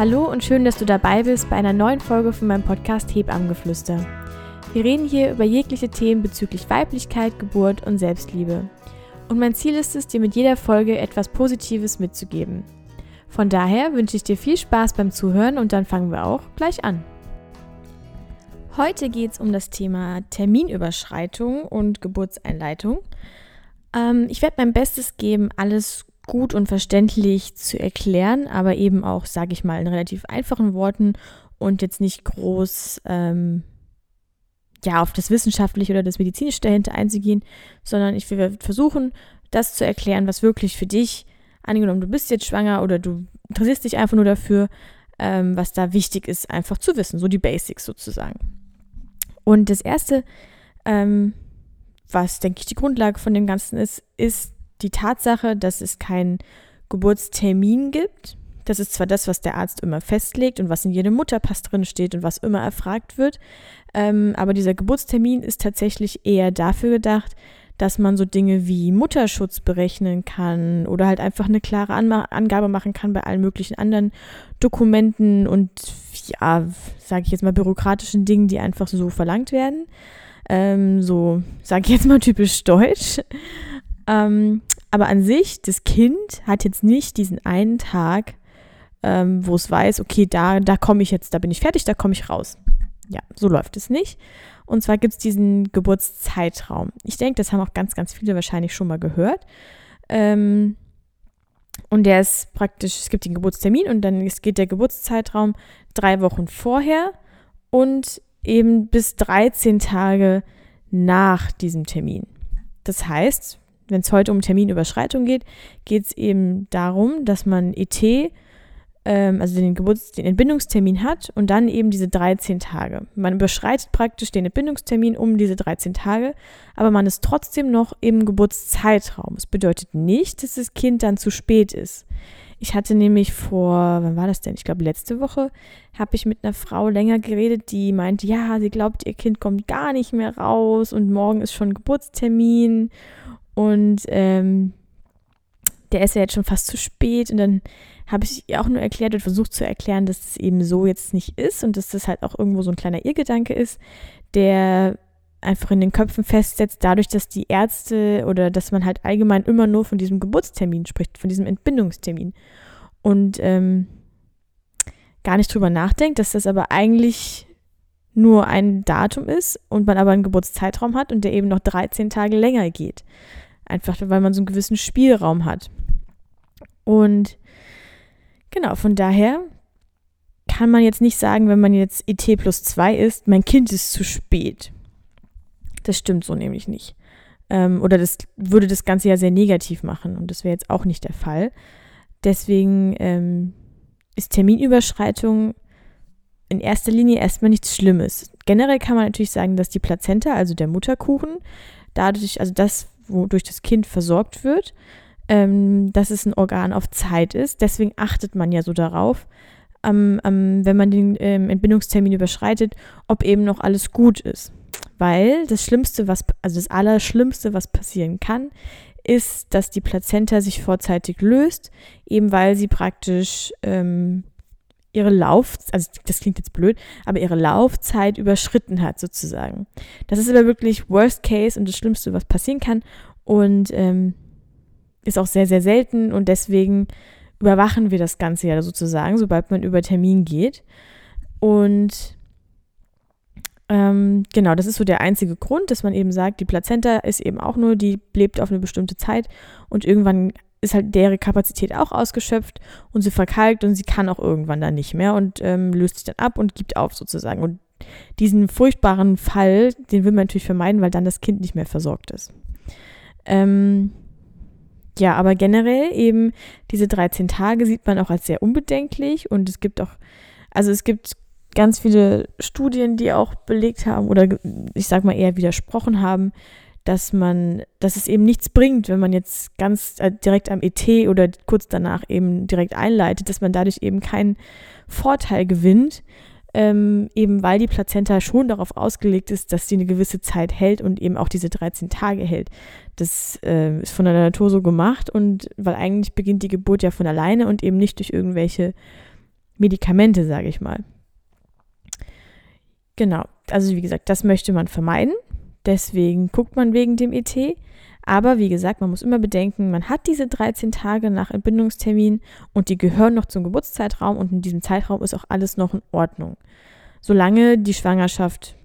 Hallo und schön, dass du dabei bist bei einer neuen Folge von meinem Podcast Hebammengeflüster. Wir reden hier über jegliche Themen bezüglich Weiblichkeit, Geburt und Selbstliebe. Und mein Ziel ist es, dir mit jeder Folge etwas Positives mitzugeben. Von daher wünsche ich dir viel Spaß beim Zuhören und dann fangen wir auch gleich an. Heute geht es um das Thema Terminüberschreitung und Geburtseinleitung. Ähm, ich werde mein Bestes geben, alles gut und verständlich zu erklären, aber eben auch, sage ich mal, in relativ einfachen Worten und jetzt nicht groß ähm, ja, auf das Wissenschaftliche oder das Medizinische dahinter einzugehen, sondern ich will versuchen, das zu erklären, was wirklich für dich, angenommen, du bist jetzt schwanger oder du interessierst dich einfach nur dafür, ähm, was da wichtig ist, einfach zu wissen, so die Basics sozusagen. Und das Erste, ähm, was, denke ich, die Grundlage von dem Ganzen ist, ist die Tatsache, dass es keinen Geburtstermin gibt. Das ist zwar das, was der Arzt immer festlegt und was in jedem Mutterpass drin steht und was immer erfragt wird, ähm, aber dieser Geburtstermin ist tatsächlich eher dafür gedacht, dass man so Dinge wie Mutterschutz berechnen kann oder halt einfach eine klare Anma Angabe machen kann bei allen möglichen anderen Dokumenten und ja, sage ich jetzt mal bürokratischen Dingen, die einfach so verlangt werden. Ähm, so, sage ich jetzt mal typisch deutsch. Ähm, aber an sich, das Kind hat jetzt nicht diesen einen Tag, ähm, wo es weiß, okay, da, da komme ich jetzt, da bin ich fertig, da komme ich raus. Ja, so läuft es nicht. Und zwar gibt es diesen Geburtszeitraum. Ich denke, das haben auch ganz, ganz viele wahrscheinlich schon mal gehört. Ähm, und der ist praktisch, es gibt den Geburtstermin und dann geht der Geburtszeitraum drei Wochen vorher und eben bis 13 Tage nach diesem Termin. Das heißt, wenn es heute um Terminüberschreitung geht, geht es eben darum, dass man ET, ähm, also den, Geburts-, den Entbindungstermin hat und dann eben diese 13 Tage. Man überschreitet praktisch den Entbindungstermin um diese 13 Tage, aber man ist trotzdem noch im Geburtszeitraum. Das bedeutet nicht, dass das Kind dann zu spät ist. Ich hatte nämlich vor, wann war das denn? Ich glaube, letzte Woche habe ich mit einer Frau länger geredet, die meinte, ja, sie glaubt, ihr Kind kommt gar nicht mehr raus und morgen ist schon Geburtstermin und ähm, der ist ja jetzt schon fast zu spät. Und dann habe ich ihr auch nur erklärt und versucht zu erklären, dass das eben so jetzt nicht ist und dass das halt auch irgendwo so ein kleiner Irrgedanke ist, der einfach in den Köpfen festsetzt, dadurch, dass die Ärzte oder dass man halt allgemein immer nur von diesem Geburtstermin spricht, von diesem Entbindungstermin. Und ähm, gar nicht drüber nachdenkt, dass das aber eigentlich nur ein Datum ist und man aber einen Geburtszeitraum hat und der eben noch 13 Tage länger geht. Einfach weil man so einen gewissen Spielraum hat. Und genau, von daher kann man jetzt nicht sagen, wenn man jetzt ET plus 2 ist, mein Kind ist zu spät. Das stimmt so nämlich nicht. Ähm, oder das würde das Ganze ja sehr negativ machen und das wäre jetzt auch nicht der Fall. Deswegen ähm, ist Terminüberschreitung in erster Linie erstmal nichts Schlimmes. Generell kann man natürlich sagen, dass die Plazenta, also der Mutterkuchen, dadurch, also das, wodurch das Kind versorgt wird, ähm, dass es ein Organ auf Zeit ist. Deswegen achtet man ja so darauf, ähm, ähm, wenn man den ähm, Entbindungstermin überschreitet, ob eben noch alles gut ist. Weil das Schlimmste, was, also das Allerschlimmste, was passieren kann, ist, dass die Plazenta sich vorzeitig löst, eben weil sie praktisch ähm, ihre Lauf, also das klingt jetzt blöd, aber ihre Laufzeit überschritten hat sozusagen. Das ist aber wirklich Worst Case und das Schlimmste, was passieren kann und ähm, ist auch sehr, sehr selten und deswegen überwachen wir das Ganze ja sozusagen, sobald man über Termin geht. Und ähm, genau, das ist so der einzige Grund, dass man eben sagt, die Plazenta ist eben auch nur, die lebt auf eine bestimmte Zeit und irgendwann ist halt deren Kapazität auch ausgeschöpft und sie verkalkt und sie kann auch irgendwann dann nicht mehr und ähm, löst sich dann ab und gibt auf sozusagen. Und diesen furchtbaren Fall, den will man natürlich vermeiden, weil dann das Kind nicht mehr versorgt ist. Ähm, ja, aber generell eben diese 13 Tage sieht man auch als sehr unbedenklich und es gibt auch, also es gibt ganz viele Studien, die auch belegt haben oder ich sag mal eher widersprochen haben, dass man, dass es eben nichts bringt, wenn man jetzt ganz äh, direkt am ET oder kurz danach eben direkt einleitet, dass man dadurch eben keinen Vorteil gewinnt, ähm, eben weil die Plazenta schon darauf ausgelegt ist, dass sie eine gewisse Zeit hält und eben auch diese 13 Tage hält. Das äh, ist von der Natur so gemacht und weil eigentlich beginnt die Geburt ja von alleine und eben nicht durch irgendwelche Medikamente, sage ich mal. Genau, also wie gesagt, das möchte man vermeiden. Deswegen guckt man wegen dem ET. Aber wie gesagt, man muss immer bedenken, man hat diese 13 Tage nach Entbindungstermin und die gehören noch zum Geburtszeitraum und in diesem Zeitraum ist auch alles noch in Ordnung. Solange die Schwangerschaft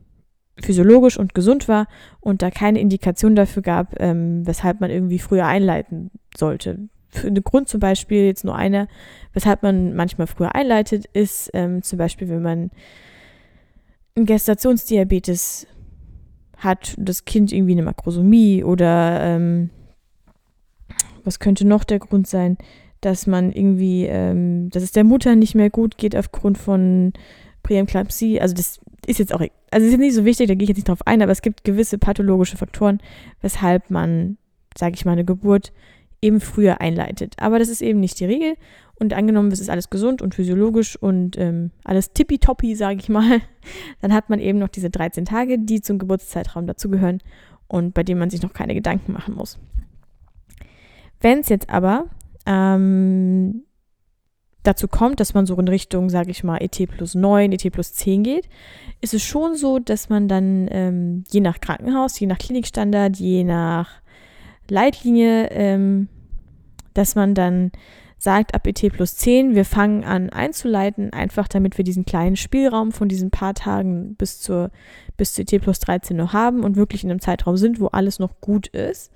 physiologisch und gesund war und da keine Indikation dafür gab, ähm, weshalb man irgendwie früher einleiten sollte. Für einen Grund zum Beispiel, jetzt nur einer, weshalb man manchmal früher einleitet, ist ähm, zum Beispiel, wenn man einen Gestationsdiabetes hat das Kind irgendwie eine Makrosomie oder ähm, was könnte noch der Grund sein, dass man irgendwie, ähm, dass es der Mutter nicht mehr gut geht aufgrund von Präeklampsie. Also das ist jetzt auch, also es ist nicht so wichtig, da gehe ich jetzt nicht drauf ein, aber es gibt gewisse pathologische Faktoren, weshalb man, sage ich mal, eine Geburt eben früher einleitet. Aber das ist eben nicht die Regel. Und angenommen, es ist alles gesund und physiologisch und ähm, alles tippitoppi, sage ich mal, dann hat man eben noch diese 13 Tage, die zum Geburtszeitraum dazugehören und bei denen man sich noch keine Gedanken machen muss. Wenn es jetzt aber ähm, dazu kommt, dass man so in Richtung, sage ich mal, ET plus 9, ET plus 10 geht, ist es schon so, dass man dann ähm, je nach Krankenhaus, je nach Klinikstandard, je nach Leitlinie, ähm, dass man dann sagt, ab ET plus 10, wir fangen an einzuleiten, einfach damit wir diesen kleinen Spielraum von diesen paar Tagen bis zur bis zu ET plus 13 noch haben und wirklich in einem Zeitraum sind, wo alles noch gut ist.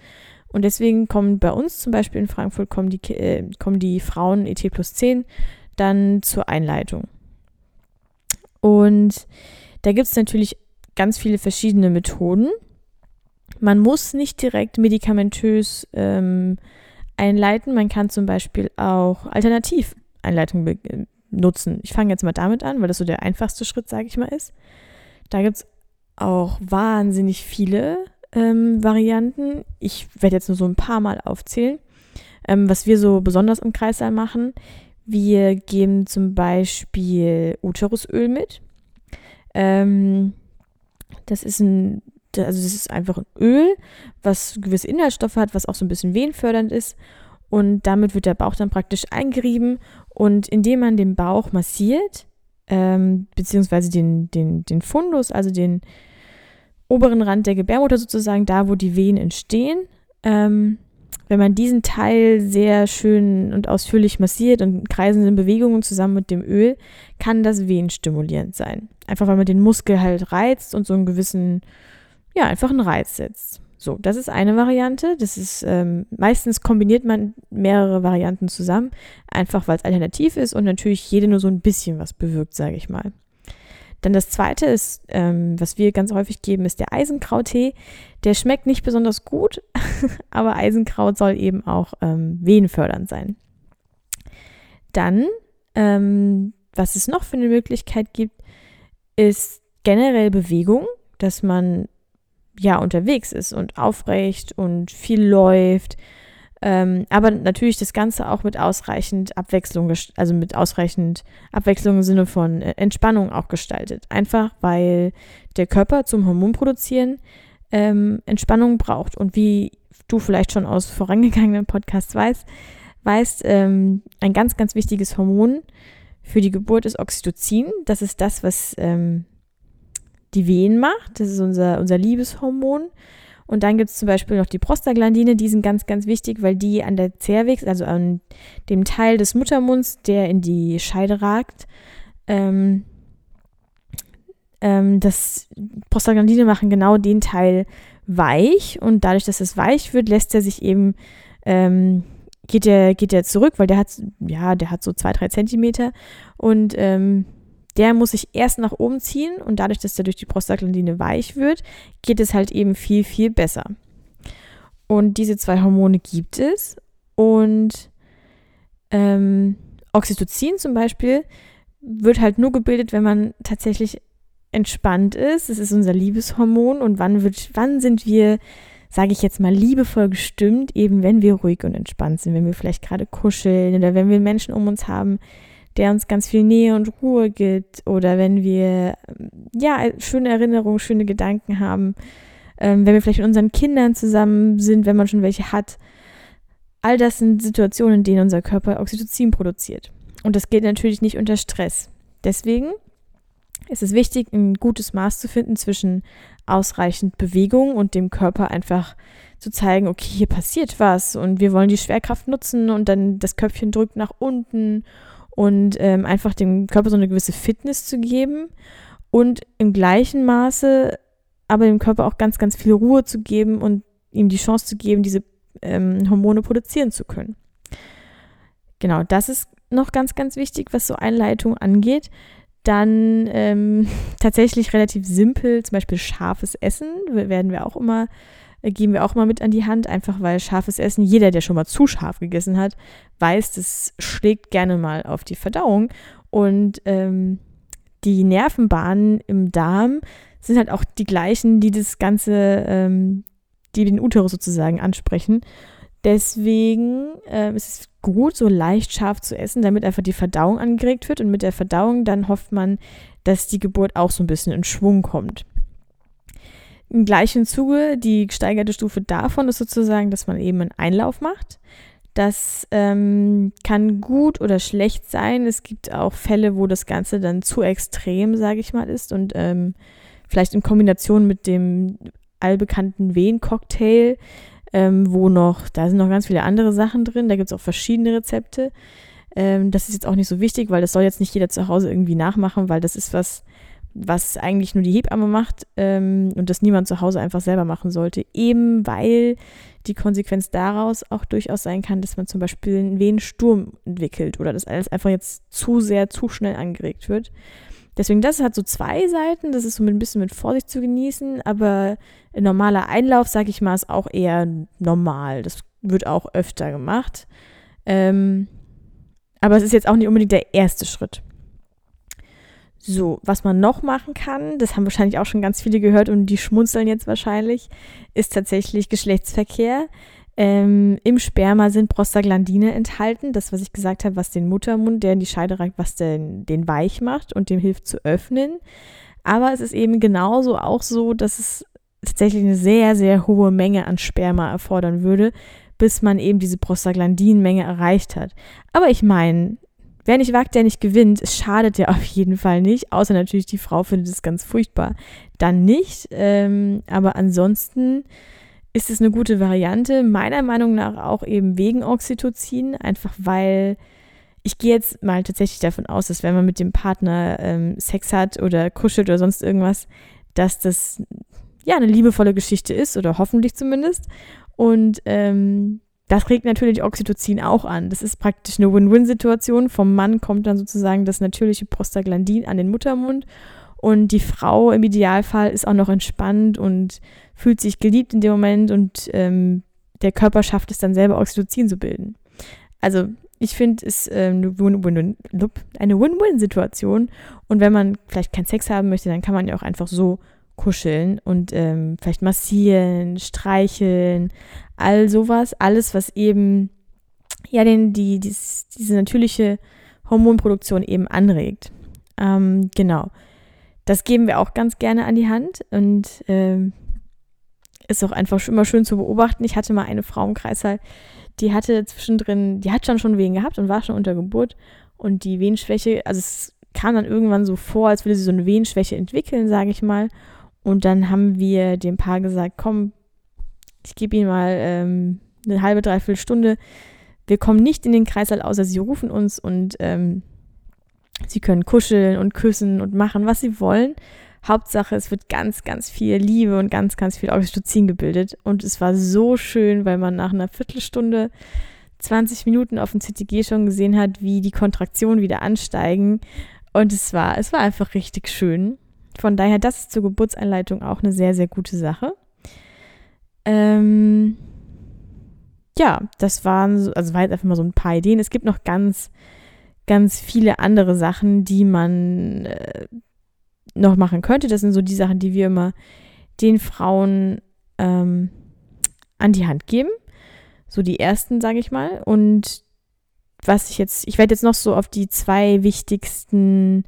Und deswegen kommen bei uns zum Beispiel in Frankfurt kommen die, äh, kommen die Frauen ET plus 10 dann zur Einleitung. Und da gibt es natürlich ganz viele verschiedene Methoden. Man muss nicht direkt medikamentös ähm, einleiten. Man kann zum Beispiel auch Alternativeinleitungen nutzen. Ich fange jetzt mal damit an, weil das so der einfachste Schritt, sage ich mal, ist. Da gibt es auch wahnsinnig viele ähm, Varianten. Ich werde jetzt nur so ein paar Mal aufzählen. Ähm, was wir so besonders im Kreissaal machen, wir geben zum Beispiel Uterusöl mit. Ähm, das ist ein, also das ist einfach ein Öl, was gewisse Inhaltsstoffe hat, was auch so ein bisschen wehenfördernd ist. Und damit wird der Bauch dann praktisch eingerieben. Und indem man den Bauch massiert, ähm, beziehungsweise den, den, den Fundus, also den, oberen Rand der Gebärmutter sozusagen, da wo die Wehen entstehen. Ähm, wenn man diesen Teil sehr schön und ausführlich massiert und kreisende Bewegungen zusammen mit dem Öl, kann das wehenstimulierend sein. Einfach weil man den Muskel halt reizt und so einen gewissen, ja, einfach einen Reiz setzt. So, das ist eine Variante. Das ist ähm, meistens kombiniert man mehrere Varianten zusammen, einfach weil es alternativ ist und natürlich jede nur so ein bisschen was bewirkt, sage ich mal. Dann das zweite ist, ähm, was wir ganz häufig geben, ist der Eisenkrauttee. Der schmeckt nicht besonders gut, aber Eisenkraut soll eben auch ähm, wehenfördernd sein. Dann, ähm, was es noch für eine Möglichkeit gibt, ist generell Bewegung, dass man ja unterwegs ist und aufrecht und viel läuft, ähm, aber natürlich das Ganze auch mit ausreichend Abwechslung, also mit ausreichend Abwechslung im Sinne von äh, Entspannung auch gestaltet. Einfach weil der Körper zum Hormonproduzieren ähm, Entspannung braucht. Und wie du vielleicht schon aus vorangegangenen Podcasts weißt, weißt, ähm, ein ganz, ganz wichtiges Hormon für die Geburt ist Oxytocin. Das ist das, was ähm, die Wehen macht. Das ist unser, unser Liebeshormon. Und dann gibt es zum Beispiel noch die Prostaglandine, die sind ganz, ganz wichtig, weil die an der Zervix, also an dem Teil des Muttermunds, der in die Scheide ragt, ähm, ähm, das Prostaglandine machen genau den Teil weich und dadurch, dass es weich wird, lässt er sich eben, ähm, geht er geht der zurück, weil der hat, ja, der hat so zwei, drei Zentimeter und ähm, der muss sich erst nach oben ziehen und dadurch, dass er durch die Prostaglandine weich wird, geht es halt eben viel, viel besser. Und diese zwei Hormone gibt es. Und ähm, Oxytocin zum Beispiel wird halt nur gebildet, wenn man tatsächlich entspannt ist. Es ist unser Liebeshormon. Und wann, wird, wann sind wir, sage ich jetzt mal, liebevoll gestimmt? Eben wenn wir ruhig und entspannt sind, wenn wir vielleicht gerade kuscheln oder wenn wir Menschen um uns haben, der uns ganz viel Nähe und Ruhe gibt oder wenn wir ja schöne Erinnerungen, schöne Gedanken haben, ähm, wenn wir vielleicht mit unseren Kindern zusammen sind, wenn man schon welche hat. All das sind Situationen, in denen unser Körper Oxytocin produziert. und das geht natürlich nicht unter Stress. Deswegen ist es wichtig, ein gutes Maß zu finden zwischen ausreichend Bewegung und dem Körper einfach zu zeigen, okay, hier passiert was und wir wollen die Schwerkraft nutzen und dann das Köpfchen drückt nach unten und ähm, einfach dem Körper so eine gewisse Fitness zu geben und im gleichen Maße aber dem Körper auch ganz, ganz viel Ruhe zu geben und ihm die Chance zu geben, diese ähm, Hormone produzieren zu können. Genau, das ist noch ganz, ganz wichtig, was so Einleitung angeht. Dann ähm, tatsächlich relativ simpel, zum Beispiel scharfes Essen, werden wir auch immer, geben wir auch mal mit an die Hand, einfach weil scharfes Essen, jeder, der schon mal zu scharf gegessen hat, weiß, das schlägt gerne mal auf die Verdauung. Und ähm, die Nervenbahnen im Darm sind halt auch die gleichen, die das Ganze, ähm, die den Uterus sozusagen ansprechen. Deswegen äh, ist es gut, so leicht scharf zu essen, damit einfach die Verdauung angeregt wird. Und mit der Verdauung dann hofft man, dass die Geburt auch so ein bisschen in Schwung kommt. Im gleichen Zuge, die gesteigerte Stufe davon ist sozusagen, dass man eben einen Einlauf macht. Das ähm, kann gut oder schlecht sein. Es gibt auch Fälle, wo das Ganze dann zu extrem, sage ich mal, ist und ähm, vielleicht in Kombination mit dem allbekannten Wehen-Cocktail, ähm, wo noch, da sind noch ganz viele andere Sachen drin, da gibt es auch verschiedene Rezepte. Ähm, das ist jetzt auch nicht so wichtig, weil das soll jetzt nicht jeder zu Hause irgendwie nachmachen, weil das ist was, was eigentlich nur die Hebamme macht ähm, und das niemand zu Hause einfach selber machen sollte. Eben weil die Konsequenz daraus auch durchaus sein kann, dass man zum Beispiel einen Wehensturm entwickelt oder dass alles einfach jetzt zu sehr, zu schnell angeregt wird. Deswegen, das hat so zwei Seiten, das ist so ein bisschen mit Vorsicht zu genießen, aber ein normaler Einlauf, sag ich mal, ist auch eher normal. Das wird auch öfter gemacht. Ähm, aber es ist jetzt auch nicht unbedingt der erste Schritt. So, was man noch machen kann, das haben wahrscheinlich auch schon ganz viele gehört und die schmunzeln jetzt wahrscheinlich, ist tatsächlich Geschlechtsverkehr. Ähm, Im Sperma sind Prostaglandine enthalten, das, was ich gesagt habe, was den Muttermund, der in die Scheide reicht, was den, den weich macht und dem hilft zu öffnen. Aber es ist eben genauso auch so, dass es tatsächlich eine sehr, sehr hohe Menge an Sperma erfordern würde, bis man eben diese Prostaglandinmenge erreicht hat. Aber ich meine, Wer nicht wagt, der nicht gewinnt. Schadet ja auf jeden Fall nicht, außer natürlich die Frau findet es ganz furchtbar. Dann nicht. Ähm, aber ansonsten ist es eine gute Variante. Meiner Meinung nach auch eben wegen Oxytocin, einfach weil ich gehe jetzt mal tatsächlich davon aus, dass wenn man mit dem Partner ähm, Sex hat oder kuschelt oder sonst irgendwas, dass das ja eine liebevolle Geschichte ist oder hoffentlich zumindest. Und ähm, das regt natürlich Oxytocin auch an. Das ist praktisch eine Win-Win-Situation. Vom Mann kommt dann sozusagen das natürliche Prostaglandin an den Muttermund und die Frau im Idealfall ist auch noch entspannt und fühlt sich geliebt in dem Moment und ähm, der Körper schafft es dann selber Oxytocin zu bilden. Also ich finde es ähm, eine Win-Win-Situation und wenn man vielleicht keinen Sex haben möchte, dann kann man ja auch einfach so kuscheln und ähm, vielleicht massieren, streicheln, all sowas, alles, was eben ja den, die, dies, diese natürliche Hormonproduktion eben anregt. Ähm, genau. Das geben wir auch ganz gerne an die Hand und ähm, ist auch einfach immer schön zu beobachten. Ich hatte mal eine Frau im Kreißsaal, die hatte zwischendrin, die hat schon schon Wehen gehabt und war schon unter Geburt und die Wehenschwäche, also es kam dann irgendwann so vor, als würde sie so eine Wehenschwäche entwickeln, sage ich mal. Und dann haben wir dem Paar gesagt, komm, ich gebe Ihnen mal ähm, eine halbe, dreiviertel Stunde. Wir kommen nicht in den Kreislauf, außer Sie rufen uns und ähm, Sie können kuscheln und küssen und machen, was Sie wollen. Hauptsache, es wird ganz, ganz viel Liebe und ganz, ganz viel Oxytocin gebildet. Und es war so schön, weil man nach einer Viertelstunde, 20 Minuten auf dem CTG schon gesehen hat, wie die Kontraktionen wieder ansteigen. Und es war, es war einfach richtig schön. Von daher, das ist zur Geburtseinleitung auch eine sehr, sehr gute Sache. Ähm, ja, das waren, also war jetzt einfach mal so ein paar Ideen. Es gibt noch ganz, ganz viele andere Sachen, die man äh, noch machen könnte. Das sind so die Sachen, die wir immer den Frauen ähm, an die Hand geben. So die ersten, sage ich mal. Und was ich jetzt, ich werde jetzt noch so auf die zwei wichtigsten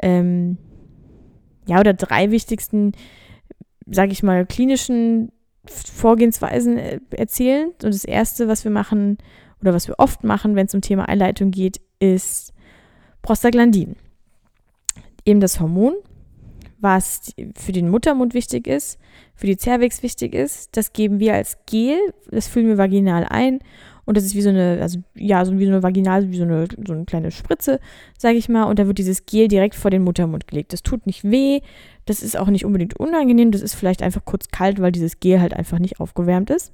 ähm, ja, oder drei wichtigsten, sage ich mal, klinischen Vorgehensweisen äh, erzählen. Und das erste, was wir machen oder was wir oft machen, wenn es um Thema Einleitung geht, ist Prostaglandin. Eben das Hormon, was für den Muttermund wichtig ist, für die Cervix wichtig ist. Das geben wir als Gel, das füllen wir vaginal ein und das ist wie so eine, also ja, so wie so eine Vaginal, wie so eine, so eine kleine Spritze, sage ich mal. Und da wird dieses Gel direkt vor den Muttermund gelegt. Das tut nicht weh, das ist auch nicht unbedingt unangenehm, das ist vielleicht einfach kurz kalt, weil dieses Gel halt einfach nicht aufgewärmt ist.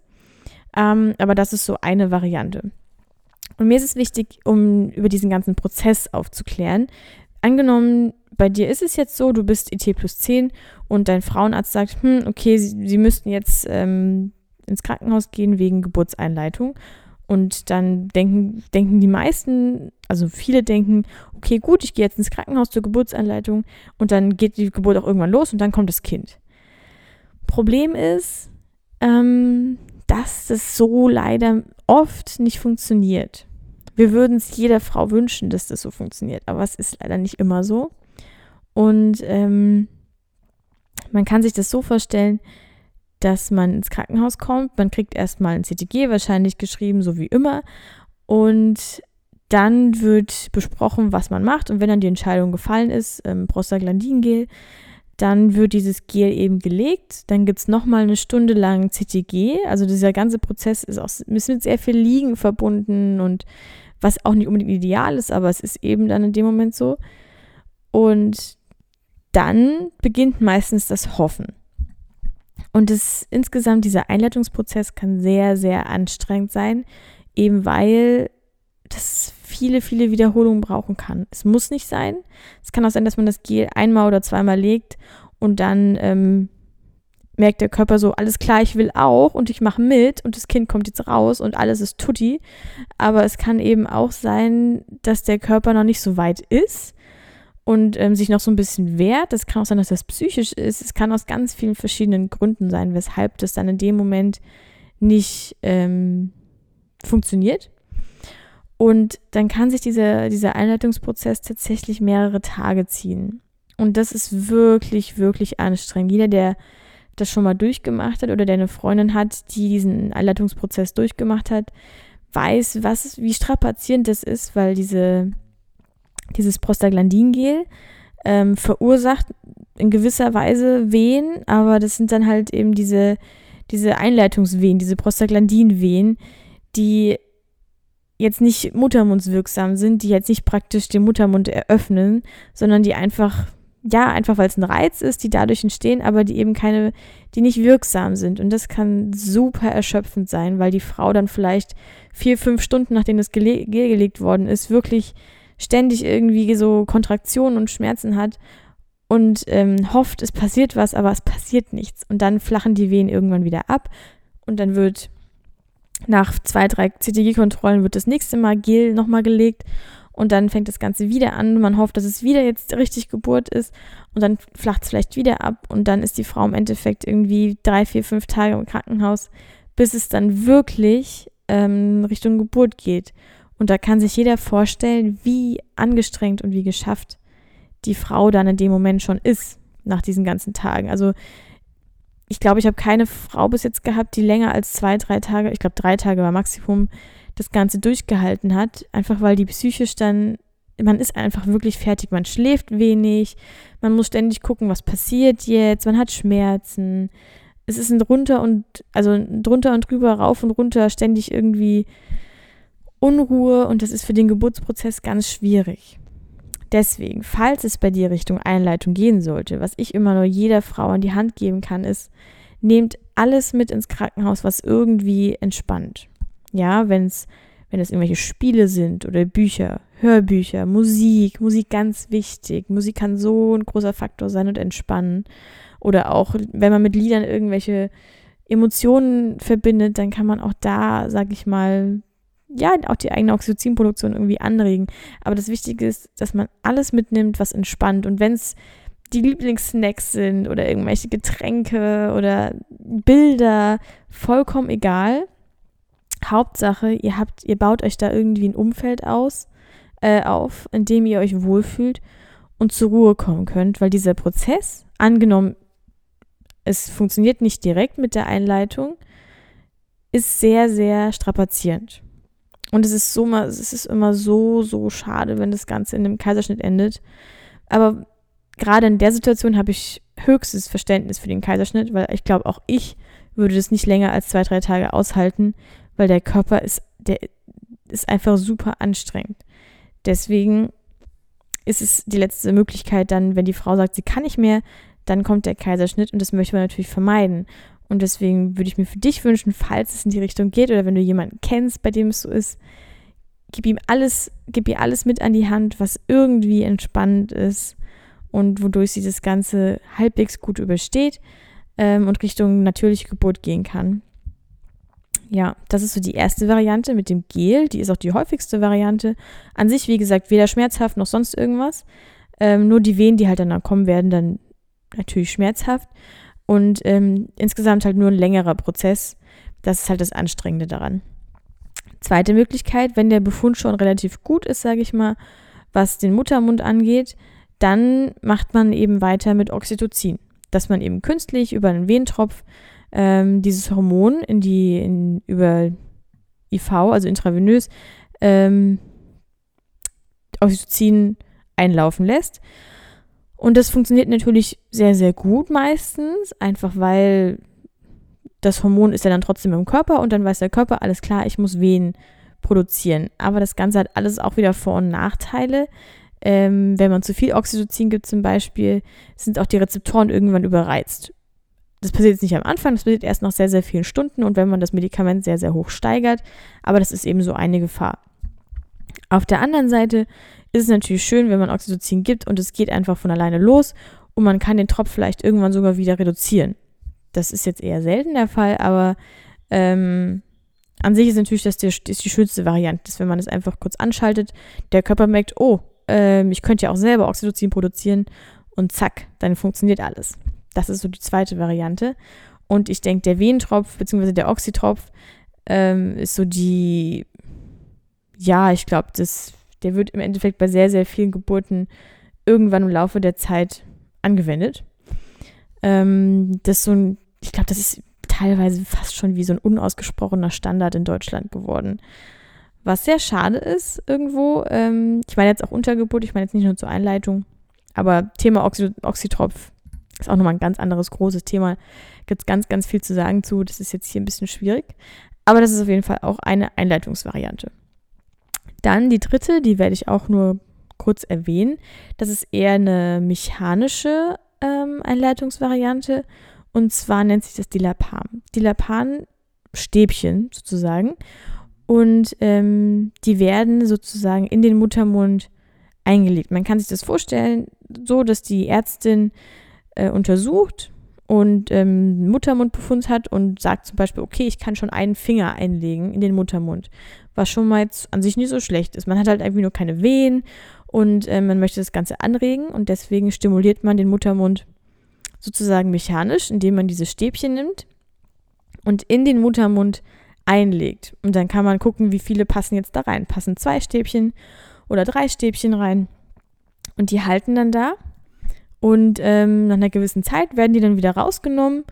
Ähm, aber das ist so eine Variante. Und mir ist es wichtig, um über diesen ganzen Prozess aufzuklären. Angenommen, bei dir ist es jetzt so, du bist ET plus 10 und dein Frauenarzt sagt, hm, okay, sie, sie müssten jetzt ähm, ins Krankenhaus gehen wegen Geburtseinleitung. Und dann denken, denken die meisten, also viele denken, okay, gut, ich gehe jetzt ins Krankenhaus zur Geburtseinleitung und dann geht die Geburt auch irgendwann los und dann kommt das Kind. Problem ist, ähm, dass das so leider oft nicht funktioniert. Wir würden es jeder Frau wünschen, dass das so funktioniert, aber es ist leider nicht immer so. Und ähm, man kann sich das so vorstellen, dass man ins Krankenhaus kommt. Man kriegt erstmal ein CTG wahrscheinlich geschrieben, so wie immer. Und dann wird besprochen, was man macht. Und wenn dann die Entscheidung gefallen ist, ähm, Prostaglandingel, dann wird dieses Gel eben gelegt. Dann gibt es nochmal eine Stunde lang CTG. Also dieser ganze Prozess ist, auch, ist mit sehr viel Liegen verbunden und was auch nicht unbedingt ideal ist, aber es ist eben dann in dem Moment so. Und dann beginnt meistens das Hoffen. Und das, insgesamt dieser Einleitungsprozess kann sehr, sehr anstrengend sein, eben weil das viele, viele Wiederholungen brauchen kann. Es muss nicht sein. Es kann auch sein, dass man das Gel einmal oder zweimal legt und dann ähm, merkt der Körper so, alles klar, ich will auch und ich mache mit und das Kind kommt jetzt raus und alles ist tutti. Aber es kann eben auch sein, dass der Körper noch nicht so weit ist und ähm, sich noch so ein bisschen wehrt. Das kann auch sein, dass das psychisch ist. Es kann aus ganz vielen verschiedenen Gründen sein, weshalb das dann in dem Moment nicht ähm, funktioniert. Und dann kann sich dieser, dieser Einleitungsprozess tatsächlich mehrere Tage ziehen. Und das ist wirklich, wirklich anstrengend. Jeder, der das schon mal durchgemacht hat oder der eine Freundin hat, die diesen Einleitungsprozess durchgemacht hat, weiß, was, wie strapazierend das ist, weil diese dieses Prostaglandingel ähm, verursacht in gewisser Weise Wehen, aber das sind dann halt eben diese, diese Einleitungswehen, diese Prostaglandinwehen, die jetzt nicht muttermundswirksam sind, die jetzt nicht praktisch den Muttermund eröffnen, sondern die einfach, ja, einfach weil es ein Reiz ist, die dadurch entstehen, aber die eben keine, die nicht wirksam sind. Und das kann super erschöpfend sein, weil die Frau dann vielleicht vier, fünf Stunden, nachdem das Gel gelegt worden ist, wirklich ständig irgendwie so Kontraktionen und Schmerzen hat und ähm, hofft, es passiert was, aber es passiert nichts. Und dann flachen die Wehen irgendwann wieder ab und dann wird nach zwei, drei CTG-Kontrollen wird das nächste Mal Gel nochmal gelegt und dann fängt das Ganze wieder an. Man hofft, dass es wieder jetzt richtig Geburt ist und dann flacht es vielleicht wieder ab und dann ist die Frau im Endeffekt irgendwie drei, vier, fünf Tage im Krankenhaus, bis es dann wirklich ähm, Richtung Geburt geht. Und da kann sich jeder vorstellen, wie angestrengt und wie geschafft die Frau dann in dem Moment schon ist, nach diesen ganzen Tagen. Also ich glaube, ich habe keine Frau bis jetzt gehabt, die länger als zwei, drei Tage, ich glaube drei Tage war Maximum, das Ganze durchgehalten hat. Einfach weil die psychisch dann, man ist einfach wirklich fertig. Man schläft wenig, man muss ständig gucken, was passiert jetzt, man hat Schmerzen. Es ist ein drunter und, also drunter und drüber, rauf und runter, ständig irgendwie Unruhe und das ist für den Geburtsprozess ganz schwierig. Deswegen, falls es bei dir Richtung Einleitung gehen sollte, was ich immer nur jeder Frau an die Hand geben kann, ist, nehmt alles mit ins Krankenhaus, was irgendwie entspannt. Ja, wenn es wenn es irgendwelche Spiele sind oder Bücher, Hörbücher, Musik, Musik ganz wichtig. Musik kann so ein großer Faktor sein und entspannen. Oder auch, wenn man mit Liedern irgendwelche Emotionen verbindet, dann kann man auch da, sag ich mal, ja, auch die eigene Oxytocinproduktion irgendwie anregen. Aber das Wichtige ist, dass man alles mitnimmt, was entspannt. Und wenn es die Lieblingssnacks sind oder irgendwelche Getränke oder Bilder, vollkommen egal. Hauptsache, ihr habt, ihr baut euch da irgendwie ein Umfeld aus, äh, auf, in dem ihr euch wohlfühlt und zur Ruhe kommen könnt, weil dieser Prozess, angenommen, es funktioniert nicht direkt mit der Einleitung, ist sehr, sehr strapazierend. Und es ist so es ist immer so, so schade, wenn das Ganze in einem Kaiserschnitt endet. Aber gerade in der Situation habe ich höchstes Verständnis für den Kaiserschnitt, weil ich glaube, auch ich würde das nicht länger als zwei, drei Tage aushalten, weil der Körper ist, der ist einfach super anstrengend. Deswegen ist es die letzte Möglichkeit dann, wenn die Frau sagt, sie kann nicht mehr, dann kommt der Kaiserschnitt und das möchte man natürlich vermeiden. Und deswegen würde ich mir für dich wünschen, falls es in die Richtung geht oder wenn du jemanden kennst, bei dem es so ist, gib ihm alles, gib ihr alles mit an die Hand, was irgendwie entspannend ist und wodurch sie das Ganze halbwegs gut übersteht ähm, und Richtung natürliche Geburt gehen kann. Ja, das ist so die erste Variante mit dem Gel. Die ist auch die häufigste Variante. An sich, wie gesagt, weder schmerzhaft noch sonst irgendwas. Ähm, nur die Wehen, die halt dann kommen, werden dann natürlich schmerzhaft. Und ähm, insgesamt halt nur ein längerer Prozess. Das ist halt das Anstrengende daran. Zweite Möglichkeit, wenn der Befund schon relativ gut ist, sage ich mal, was den Muttermund angeht, dann macht man eben weiter mit Oxytocin, dass man eben künstlich über einen Wehentropf ähm, dieses Hormon in die, in, über IV, also intravenös, ähm, Oxytocin einlaufen lässt. Und das funktioniert natürlich sehr, sehr gut meistens, einfach weil das Hormon ist ja dann trotzdem im Körper und dann weiß der Körper, alles klar, ich muss Wehen produzieren. Aber das Ganze hat alles auch wieder Vor- und Nachteile. Ähm, wenn man zu viel Oxytocin gibt zum Beispiel, sind auch die Rezeptoren irgendwann überreizt. Das passiert jetzt nicht am Anfang, das passiert erst nach sehr, sehr vielen Stunden und wenn man das Medikament sehr, sehr hoch steigert. Aber das ist eben so eine Gefahr. Auf der anderen Seite ist es natürlich schön, wenn man Oxytocin gibt und es geht einfach von alleine los und man kann den Tropf vielleicht irgendwann sogar wieder reduzieren. Das ist jetzt eher selten der Fall, aber ähm, an sich ist natürlich das die, ist die schönste Variante, dass wenn man es einfach kurz anschaltet, der Körper merkt, oh, ähm, ich könnte ja auch selber Oxytocin produzieren und zack, dann funktioniert alles. Das ist so die zweite Variante. Und ich denke, der Venentropf bzw. der Oxytropf ähm, ist so die, ja, ich glaube, der wird im Endeffekt bei sehr, sehr vielen Geburten irgendwann im Laufe der Zeit angewendet. Ähm, das so ein, ich glaube, das ist teilweise fast schon wie so ein unausgesprochener Standard in Deutschland geworden. Was sehr schade ist irgendwo. Ähm, ich meine jetzt auch Untergeburt, ich meine jetzt nicht nur zur Einleitung. Aber Thema Oxy Oxytropf ist auch nochmal ein ganz anderes großes Thema. Gibt es ganz, ganz viel zu sagen zu. Das ist jetzt hier ein bisschen schwierig. Aber das ist auf jeden Fall auch eine Einleitungsvariante. Dann die dritte, die werde ich auch nur kurz erwähnen. Das ist eher eine mechanische ähm, Einleitungsvariante. Und zwar nennt sich das Dilapan. Dilapan-Stäbchen sozusagen. Und ähm, die werden sozusagen in den Muttermund eingelegt. Man kann sich das vorstellen, so dass die Ärztin äh, untersucht und ähm, Muttermundbefund hat und sagt zum Beispiel, okay, ich kann schon einen Finger einlegen in den Muttermund, was schon mal jetzt an sich nicht so schlecht ist. Man hat halt irgendwie nur keine Wehen und äh, man möchte das Ganze anregen und deswegen stimuliert man den Muttermund sozusagen mechanisch, indem man diese Stäbchen nimmt und in den Muttermund einlegt. Und dann kann man gucken, wie viele passen jetzt da rein. Passen zwei Stäbchen oder drei Stäbchen rein. Und die halten dann da. Und ähm, nach einer gewissen Zeit werden die dann wieder rausgenommen.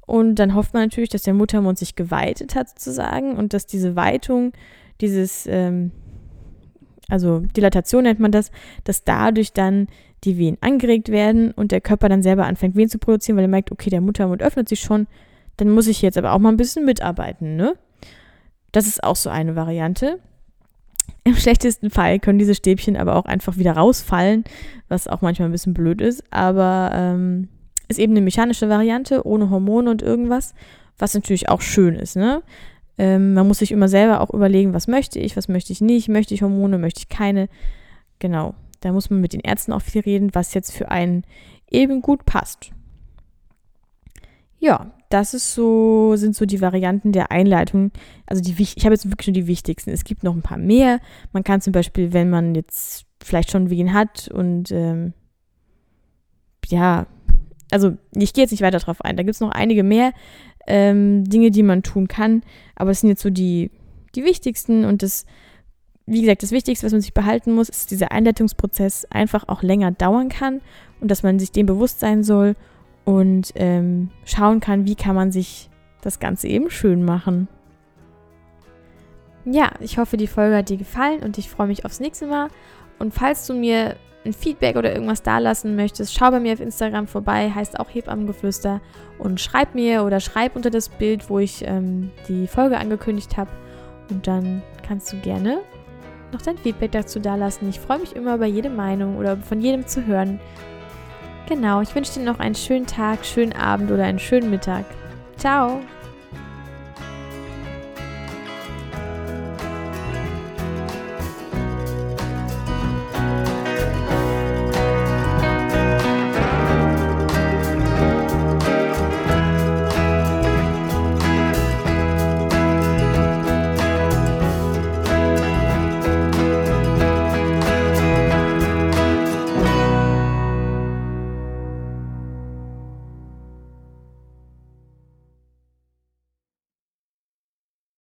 Und dann hofft man natürlich, dass der Muttermund sich geweitet hat, sozusagen. Und dass diese Weitung, dieses, ähm, also Dilatation nennt man das, dass dadurch dann die Wehen angeregt werden und der Körper dann selber anfängt, Wehen zu produzieren, weil er merkt, okay, der Muttermund öffnet sich schon, dann muss ich jetzt aber auch mal ein bisschen mitarbeiten, ne? Das ist auch so eine Variante. Im schlechtesten Fall können diese Stäbchen aber auch einfach wieder rausfallen, was auch manchmal ein bisschen blöd ist, aber ähm, ist eben eine mechanische Variante ohne Hormone und irgendwas, was natürlich auch schön ist, ne? Ähm, man muss sich immer selber auch überlegen, was möchte ich, was möchte ich nicht, möchte ich Hormone, möchte ich keine. Genau. Da muss man mit den Ärzten auch viel reden, was jetzt für einen eben gut passt. Ja, das ist so, sind so die Varianten der Einleitung. Also die, ich habe jetzt wirklich nur die wichtigsten. Es gibt noch ein paar mehr. Man kann zum Beispiel, wenn man jetzt vielleicht schon Wehen hat und ähm, ja, also ich gehe jetzt nicht weiter drauf ein. Da gibt es noch einige mehr ähm, Dinge, die man tun kann. Aber es sind jetzt so die, die wichtigsten und das wie gesagt, das Wichtigste, was man sich behalten muss, ist, dass dieser Einleitungsprozess einfach auch länger dauern kann und dass man sich dem bewusst sein soll und ähm, schauen kann, wie kann man sich das Ganze eben schön machen. Ja, ich hoffe, die Folge hat dir gefallen und ich freue mich aufs nächste Mal. Und falls du mir ein Feedback oder irgendwas dalassen möchtest, schau bei mir auf Instagram vorbei, heißt auch Hebammengeflüster und schreib mir oder schreib unter das Bild, wo ich ähm, die Folge angekündigt habe. Und dann kannst du gerne noch dein Feedback dazu dalassen. Ich freue mich immer über jede Meinung oder von jedem zu hören. Genau, ich wünsche dir noch einen schönen Tag, schönen Abend oder einen schönen Mittag. Ciao!